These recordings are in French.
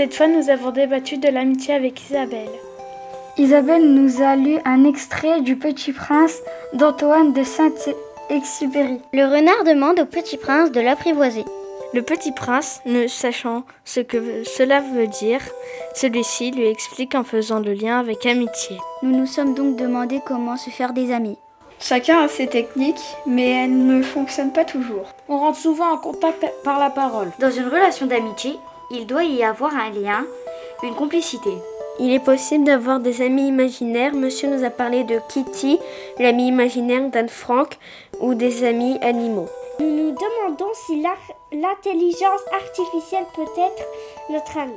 Cette fois, nous avons débattu de l'amitié avec Isabelle. Isabelle nous a lu un extrait du Petit Prince d'Antoine de Saint-Exupéry. Le renard demande au Petit Prince de l'apprivoiser. Le petit prince, ne sachant ce que cela veut dire, celui-ci lui explique en faisant le lien avec amitié. Nous nous sommes donc demandé comment se faire des amis. Chacun a ses techniques, mais elles ne fonctionnent pas toujours. On rentre souvent en contact par la parole. Dans une relation d'amitié, il doit y avoir un lien, une complicité. Il est possible d'avoir des amis imaginaires. Monsieur nous a parlé de Kitty, l'ami imaginaire d'Anne Frank, ou des amis animaux. Nous nous demandons si l'intelligence artificielle peut être notre ami.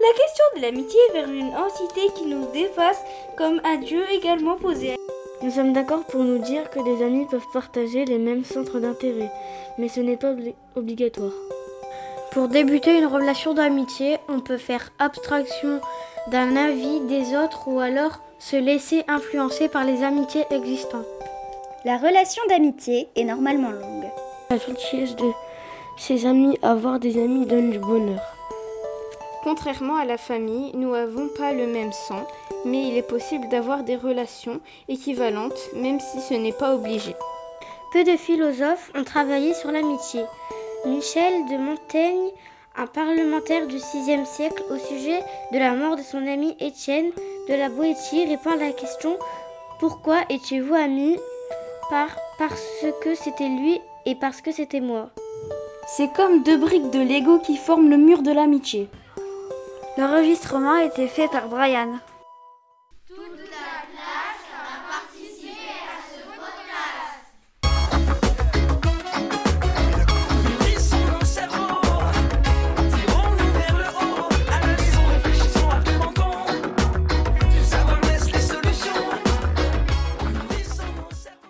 La question de l'amitié vers une entité qui nous dépasse comme un dieu également posée. Nous sommes d'accord pour nous dire que des amis peuvent partager les mêmes centres d'intérêt, mais ce n'est pas obligatoire. Pour débuter une relation d'amitié, on peut faire abstraction d'un avis des autres ou alors se laisser influencer par les amitiés existantes. La relation d'amitié est normalement longue. La gentillesse de ses amis, avoir des amis donne du bonheur. Contrairement à la famille, nous n'avons pas le même sang, mais il est possible d'avoir des relations équivalentes, même si ce n'est pas obligé. Peu de philosophes ont travaillé sur l'amitié. Michel de Montaigne, un parlementaire du VIe siècle, au sujet de la mort de son ami Étienne de la Boétie, répond à la question Pourquoi étiez-vous amis Par, Parce que c'était lui et parce que c'était moi. C'est comme deux briques de Lego qui forment le mur de l'amitié. L'enregistrement a été fait par Brian.